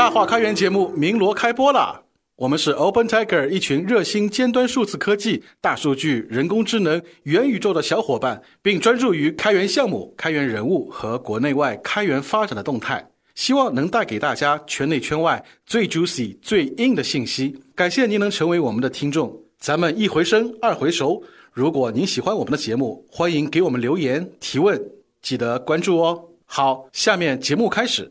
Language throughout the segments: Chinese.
大话开源节目鸣锣开播啦！我们是 Open Tiger 一群热心尖端数字科技、大数据、人工智能、元宇宙的小伙伴，并专注于开源项目、开源人物和国内外开源发展的动态，希望能带给大家圈内圈外最 juicy、最硬的信息。感谢您能成为我们的听众，咱们一回生，二回熟。如果您喜欢我们的节目，欢迎给我们留言提问，记得关注哦。好，下面节目开始。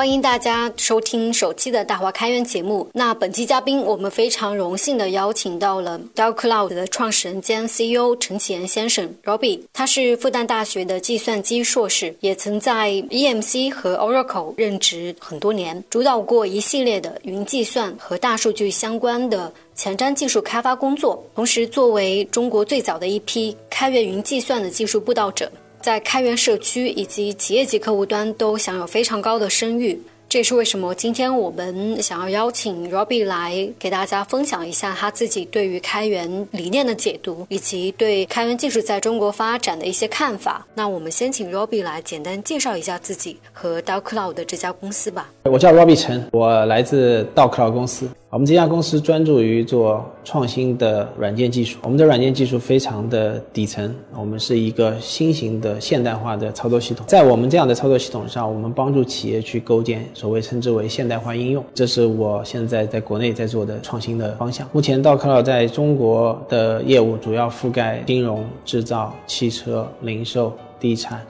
欢迎大家收听首期的大话开源节目。那本期嘉宾，我们非常荣幸的邀请到了 Dark Cloud 的创始人兼 CEO 陈启言先生 Robbie。他是复旦大学的计算机硕士，也曾在 EMC 和 Oracle 任职很多年，主导过一系列的云计算和大数据相关的前瞻技术开发工作。同时，作为中国最早的一批开源云计算的技术布道者。在开源社区以及企业级客户端都享有非常高的声誉，这也是为什么今天我们想要邀请 Robbie 来给大家分享一下他自己对于开源理念的解读，以及对开源技术在中国发展的一些看法。那我们先请 Robbie 来简单介绍一下自己和 Dark Cloud 这家公司吧。我叫 Robbie 陈，我来自 Dark Cloud 公司。我们这家公司专注于做创新的软件技术，我们的软件技术非常的底层，我们是一个新型的现代化的操作系统。在我们这样的操作系统上，我们帮助企业去构建所谓称之为现代化应用，这是我现在在国内在做的创新的方向。目前 Dark Cloud 在中国的业务主要覆盖金融、制造、汽车、零售、地产。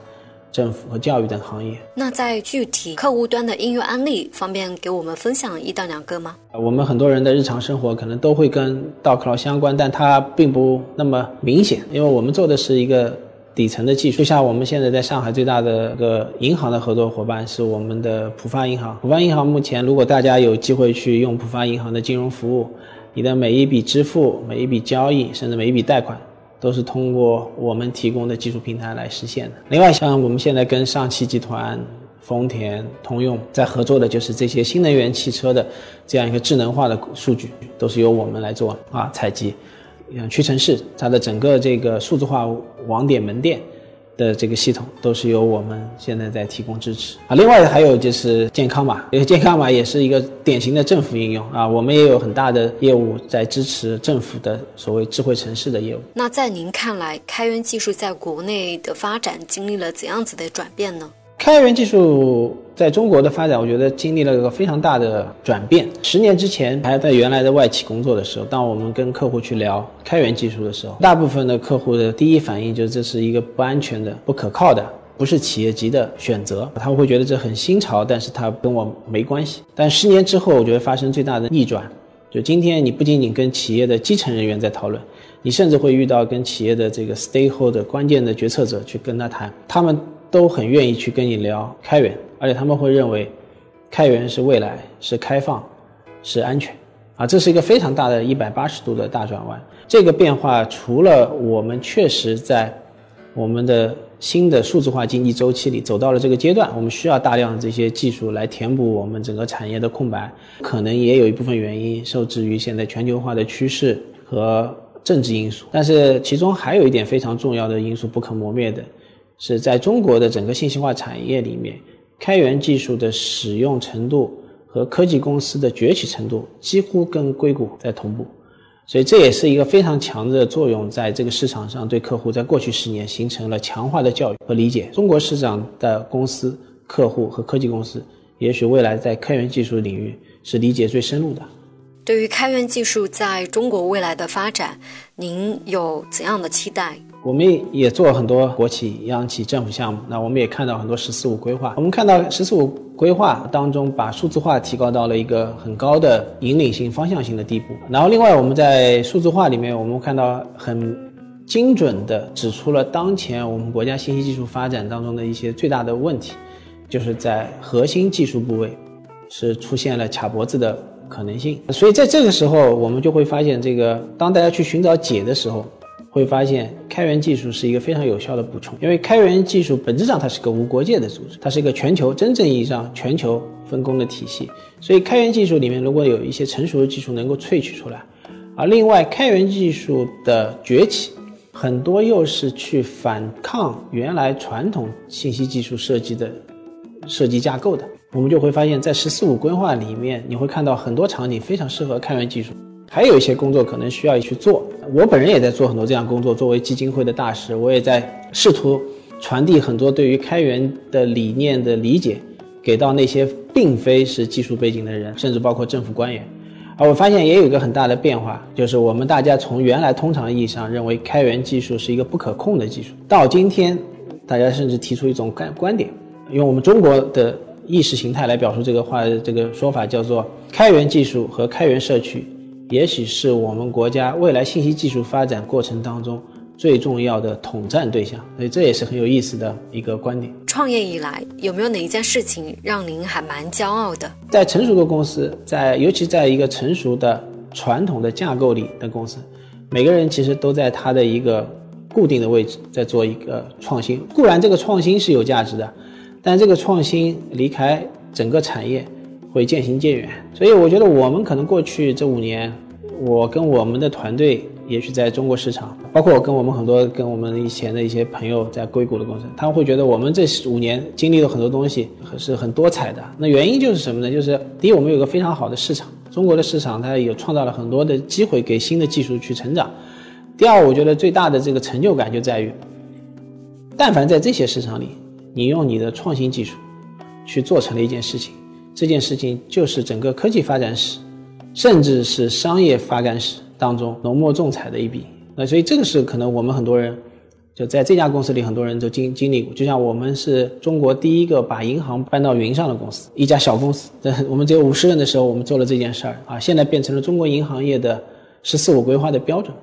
政府和教育等行业。那在具体客户端的应用案例方便给我们分享一到两个吗？我们很多人的日常生活可能都会跟 Docker 相关，但它并不那么明显，因为我们做的是一个底层的技术。就像我们现在在上海最大的一个银行的合作伙伴是我们的浦发银行。浦发银行目前，如果大家有机会去用浦发银行的金融服务，你的每一笔支付、每一笔交易，甚至每一笔贷款。都是通过我们提供的技术平台来实现的。另外，像我们现在跟上汽集团、丰田、通用在合作的，就是这些新能源汽车的这样一个智能化的数据，都是由我们来做啊采集。像屈臣氏，它的整个这个数字化网点门店。的这个系统都是由我们现在在提供支持啊。另外还有就是健康码，因为健康码也是一个典型的政府应用啊。我们也有很大的业务在支持政府的所谓智慧城市的业务。那在您看来，开源技术在国内的发展经历了怎样子的转变呢？开源技术在中国的发展，我觉得经历了一个非常大的转变。十年之前还在原来的外企工作的时候，当我们跟客户去聊开源技术的时候，大部分的客户的第一反应就是这是一个不安全的、不可靠的，不是企业级的选择。他们会觉得这很新潮，但是它跟我没关系。但十年之后，我觉得发生最大的逆转，就今天你不仅仅跟企业的基层人员在讨论，你甚至会遇到跟企业的这个 stakeholder 关键的决策者去跟他谈，他们。都很愿意去跟你聊开源，而且他们会认为，开源是未来，是开放，是安全，啊，这是一个非常大的一百八十度的大转弯。这个变化除了我们确实在我们的新的数字化经济周期里走到了这个阶段，我们需要大量的这些技术来填补我们整个产业的空白，可能也有一部分原因受制于现在全球化的趋势和政治因素。但是其中还有一点非常重要的因素不可磨灭的。是在中国的整个信息化产业里面，开源技术的使用程度和科技公司的崛起程度几乎跟硅谷在同步，所以这也是一个非常强的作用，在这个市场上对客户在过去十年形成了强化的教育和理解。中国市场的公司、客户和科技公司，也许未来在开源技术领域是理解最深入的。对于开源技术在中国未来的发展，您有怎样的期待？我们也做很多国企、央企、政府项目。那我们也看到很多“十四五”规划。我们看到“十四五”规划当中，把数字化提高到了一个很高的引领性、方向性的地步。然后，另外我们在数字化里面，我们看到很精准地指出了当前我们国家信息技术发展当中的一些最大的问题，就是在核心技术部位是出现了卡脖子的可能性。所以在这个时候，我们就会发现，这个当大家去寻找解的时候。会发现开源技术是一个非常有效的补充，因为开源技术本质上它是个无国界的组织，它是一个全球真正意义上全球分工的体系。所以开源技术里面如果有一些成熟的技术能够萃取出来，而另外开源技术的崛起，很多又是去反抗原来传统信息技术设计的设计架构的，我们就会发现，在“十四五”规划里面，你会看到很多场景非常适合开源技术。还有一些工作可能需要去做，我本人也在做很多这样工作。作为基金会的大使，我也在试图传递很多对于开源的理念的理解，给到那些并非是技术背景的人，甚至包括政府官员。而我发现也有一个很大的变化，就是我们大家从原来通常意义上认为开源技术是一个不可控的技术，到今天，大家甚至提出一种观观点，用我们中国的意识形态来表述这个话，这个说法叫做开源技术和开源社区。也许是我们国家未来信息技术发展过程当中最重要的统战对象，所以这也是很有意思的一个观点。创业以来，有没有哪一件事情让您还蛮骄傲的？在成熟的公司，在尤其在一个成熟的传统的架构里的公司，每个人其实都在他的一个固定的位置，在做一个创新。固然这个创新是有价值的，但这个创新离开整个产业。会渐行渐远，所以我觉得我们可能过去这五年，我跟我们的团队，也许在中国市场，包括我跟我们很多跟我们以前的一些朋友在硅谷的公司，他们会觉得我们这五年经历了很多东西，是很多彩的。那原因就是什么呢？就是第一，我们有个非常好的市场，中国的市场它有创造了很多的机会给新的技术去成长。第二，我觉得最大的这个成就感就在于，但凡在这些市场里，你用你的创新技术去做成了一件事情。这件事情就是整个科技发展史，甚至是商业发展史当中浓墨重彩的一笔。那所以这个是可能我们很多人就在这家公司里，很多人都经经历过。就像我们是中国第一个把银行搬到云上的公司，一家小公司，我们只有五十人的时候，我们做了这件事儿啊，现在变成了中国银行业的“十四五”规划的标准。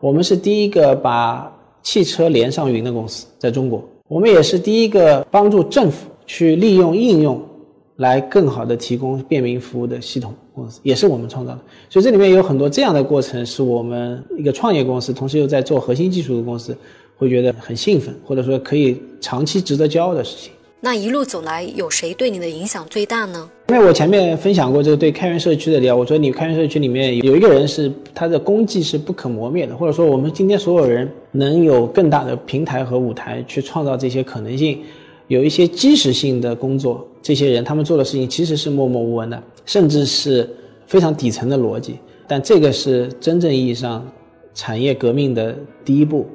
我们是第一个把汽车连上云的公司，在中国，我们也是第一个帮助政府去利用应用。来更好的提供便民服务的系统公司，也是我们创造的。所以这里面有很多这样的过程，是我们一个创业公司，同时又在做核心技术的公司，会觉得很兴奋，或者说可以长期值得骄傲的事情。那一路走来，有谁对你的影响最大呢？因为我前面分享过这个对开源社区的聊，我说你开源社区里面有一个人是他的功绩是不可磨灭的，或者说我们今天所有人能有更大的平台和舞台去创造这些可能性。有一些基石性的工作，这些人他们做的事情其实是默默无闻的，甚至是非常底层的逻辑。但这个是真正意义上产业革命的第一步。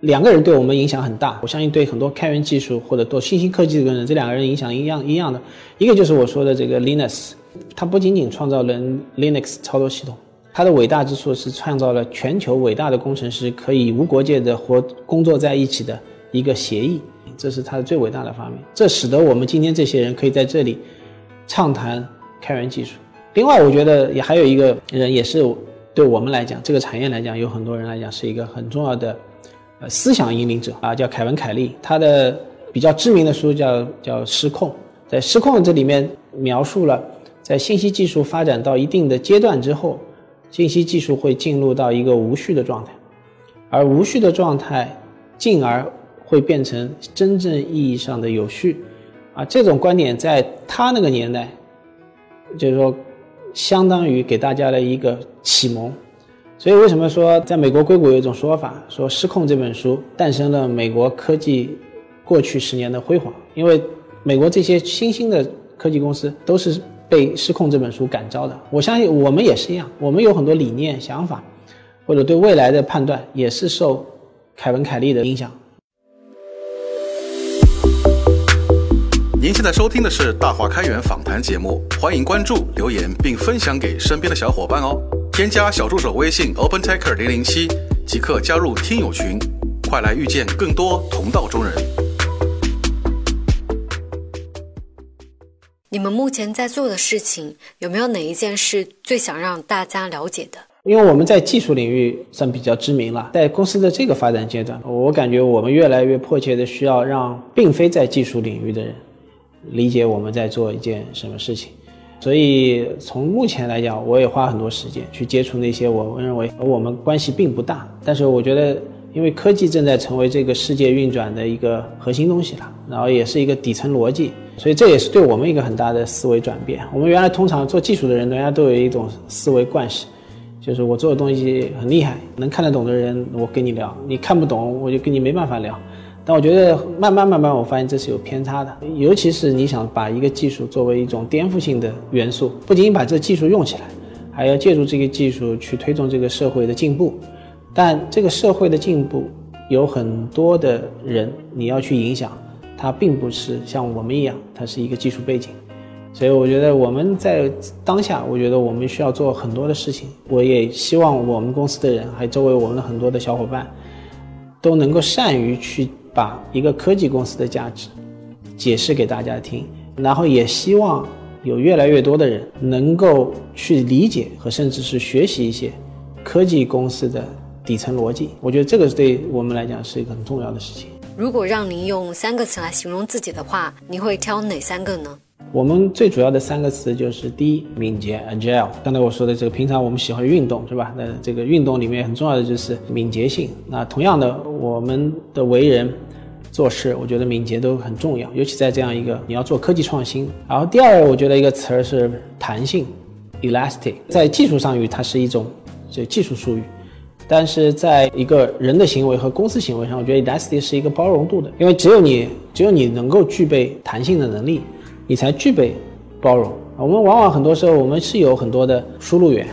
两个人对我们影响很大，我相信对很多开源技术或者做信息科技的人，这两个人影响一样一样的。一个就是我说的这个 Linux，它不仅仅创造了 Linux 操作系统，它的伟大之处是创造了全球伟大的工程师可以无国界的活工作在一起的一个协议。这是他的最伟大的发明，这使得我们今天这些人可以在这里畅谈开源技术。另外，我觉得也还有一个人，也是对我们来讲，这个产业来讲，有很多人来讲是一个很重要的呃思想引领者啊，叫凯文·凯利。他的比较知名的书叫叫《失控》。在《失控》这里面描述了，在信息技术发展到一定的阶段之后，信息技术会进入到一个无序的状态，而无序的状态进而。会变成真正意义上的有序，啊，这种观点在他那个年代，就是说，相当于给大家的一个启蒙。所以为什么说在美国硅谷有一种说法，说《失控》这本书诞生了美国科技过去十年的辉煌？因为美国这些新兴的科技公司都是被《失控》这本书感召的。我相信我们也是一样，我们有很多理念、想法，或者对未来的判断，也是受凯文·凯利的影响。您现在收听的是大话开源访谈节目，欢迎关注、留言并分享给身边的小伙伴哦。添加小助手微信 OpenTaker 零零七，即刻加入听友群，快来遇见更多同道中人。你们目前在做的事情，有没有哪一件是最想让大家了解的？因为我们在技术领域算比较知名了，在公司的这个发展阶段，我感觉我们越来越迫切的需要让并非在技术领域的人理解我们在做一件什么事情。所以从目前来讲，我也花很多时间去接触那些我认为和我们关系并不大，但是我觉得，因为科技正在成为这个世界运转的一个核心东西了，然后也是一个底层逻辑，所以这也是对我们一个很大的思维转变。我们原来通常做技术的人，大家都有一种思维惯性，就是我做的东西很厉害，能看得懂的人我跟你聊，你看不懂我就跟你没办法聊。但我觉得慢慢慢慢，我发现这是有偏差的。尤其是你想把一个技术作为一种颠覆性的元素，不仅把这技术用起来，还要借助这个技术去推动这个社会的进步。但这个社会的进步有很多的人你要去影响，他并不是像我们一样，他是一个技术背景。所以我觉得我们在当下，我觉得我们需要做很多的事情。我也希望我们公司的人，还有周围我们的很多的小伙伴，都能够善于去。把一个科技公司的价值解释给大家听，然后也希望有越来越多的人能够去理解和甚至是学习一些科技公司的底层逻辑。我觉得这个对我们来讲是一个很重要的事情。如果让您用三个词来形容自己的话，你会挑哪三个呢？我们最主要的三个词就是第一，敏捷 （agile）。刚才我说的这个，平常我们喜欢运动，是吧？那这个运动里面很重要的就是敏捷性。那同样的，我们的为人、做事，我觉得敏捷都很重要，尤其在这样一个你要做科技创新。然后第二，我觉得一个词儿是弹性 （elastic）。在技术上语，它是一种就技术术语，但是在一个人的行为和公司行为上，我觉得 elastic 是一个包容度的，因为只有你，只有你能够具备弹性的能力。你才具备包容。我们往往很多时候，我们是有很多的输入源，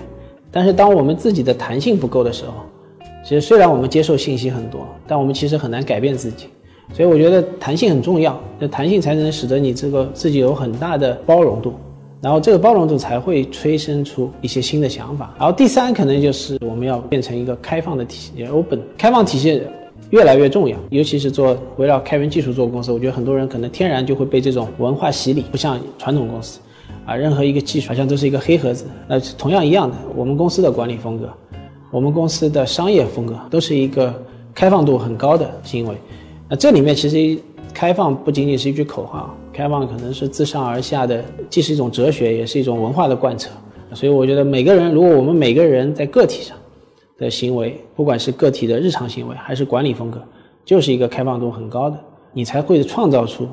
但是当我们自己的弹性不够的时候，其实虽然我们接受信息很多，但我们其实很难改变自己。所以我觉得弹性很重要，那弹性才能使得你这个自己有很大的包容度，然后这个包容度才会催生出一些新的想法。然后第三，可能就是我们要变成一个开放的体系，open 开放体系。越来越重要，尤其是做围绕开源技术做公司，我觉得很多人可能天然就会被这种文化洗礼，不像传统公司，啊，任何一个技术好像都是一个黑盒子。那同样一样的，我们公司的管理风格，我们公司的商业风格，都是一个开放度很高的行为。那这里面其实开放不仅仅是一句口号，开放可能是自上而下的，既是一种哲学，也是一种文化的贯彻。所以我觉得每个人，如果我们每个人在个体上，的行为，不管是个体的日常行为，还是管理风格，就是一个开放度很高的，你才会创造出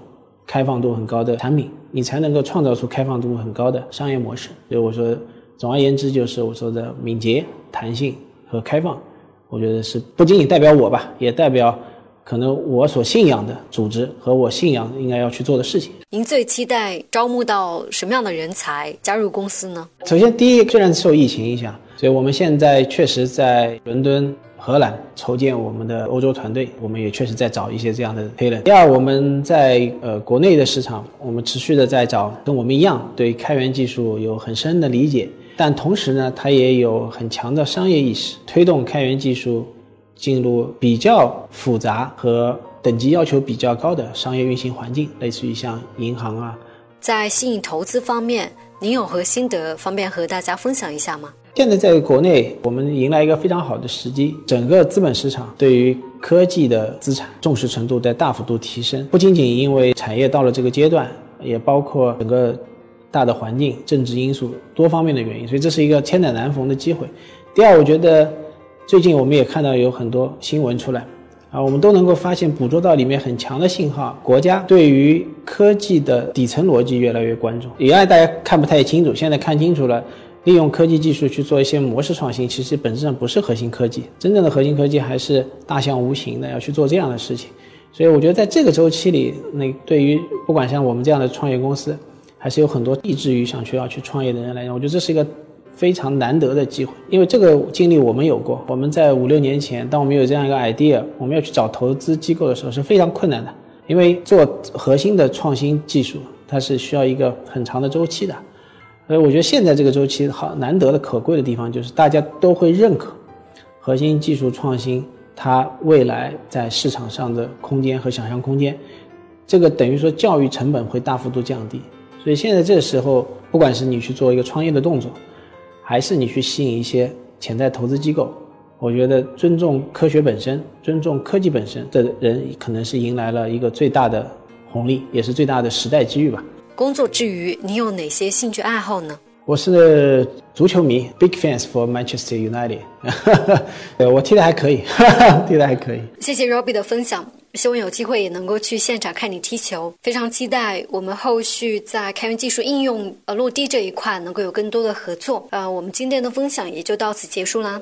开放度很高的产品，你才能够创造出开放度很高的商业模式。所以我说，总而言之，就是我说的敏捷、弹性和开放，我觉得是不仅仅代表我吧，也代表可能我所信仰的组织和我信仰应该要去做的事情。您最期待招募到什么样的人才加入公司呢？首先，第一，虽然受疫情影响。所以我们现在确实在伦敦、荷兰筹建我们的欧洲团队，我们也确实在找一些这样的 talent。第二，我们在呃国内的市场，我们持续的在找跟我们一样对开源技术有很深的理解，但同时呢，他也有很强的商业意识，推动开源技术进入比较复杂和等级要求比较高的商业运行环境，类似于像银行啊。在吸引投资方面，您有何心得方便和大家分享一下吗？现在在国内，我们迎来一个非常好的时机，整个资本市场对于科技的资产重视程度在大幅度提升。不仅仅因为产业到了这个阶段，也包括整个大的环境、政治因素多方面的原因，所以这是一个千载难逢的机会。第二，我觉得最近我们也看到有很多新闻出来，啊，我们都能够发现捕捉到里面很强的信号，国家对于科技的底层逻辑越来越关注。原来大家看不太清楚，现在看清楚了。利用科技技术去做一些模式创新，其实本质上不是核心科技。真正的核心科技还是大象无形的，要去做这样的事情。所以我觉得在这个周期里，那对于不管像我们这样的创业公司，还是有很多立志于想去要去创业的人来讲，我觉得这是一个非常难得的机会。因为这个经历我们有过，我们在五六年前，当我们有这样一个 idea，我们要去找投资机构的时候是非常困难的。因为做核心的创新技术，它是需要一个很长的周期的。所以我觉得现在这个周期好难得的可贵的地方，就是大家都会认可核心技术创新，它未来在市场上的空间和想象空间，这个等于说教育成本会大幅度降低。所以现在这个时候，不管是你去做一个创业的动作，还是你去吸引一些潜在投资机构，我觉得尊重科学本身、尊重科技本身的人，可能是迎来了一个最大的红利，也是最大的时代机遇吧。工作之余，你有哪些兴趣爱好呢？我是足球迷，big fans for Manchester United。对 我踢的还可以，踢的还可以。谢谢 Robbie 的分享，希望有机会也能够去现场看你踢球。非常期待我们后续在开源技术应用呃落地这一块能够有更多的合作。呃，我们今天的分享也就到此结束啦。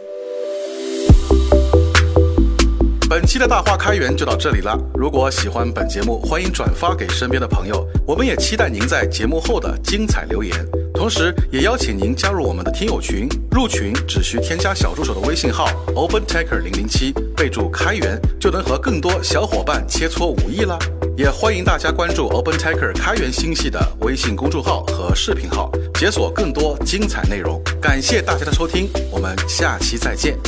本期的大话开源就到这里了。如果喜欢本节目，欢迎转发给身边的朋友。我们也期待您在节目后的精彩留言，同时也邀请您加入我们的听友群。入群只需添加小助手的微信号 OpenTaker 零零七，备注开源，就能和更多小伙伴切磋武艺啦。也欢迎大家关注 OpenTaker 开源星系的微信公众号和视频号，解锁更多精彩内容。感谢大家的收听，我们下期再见。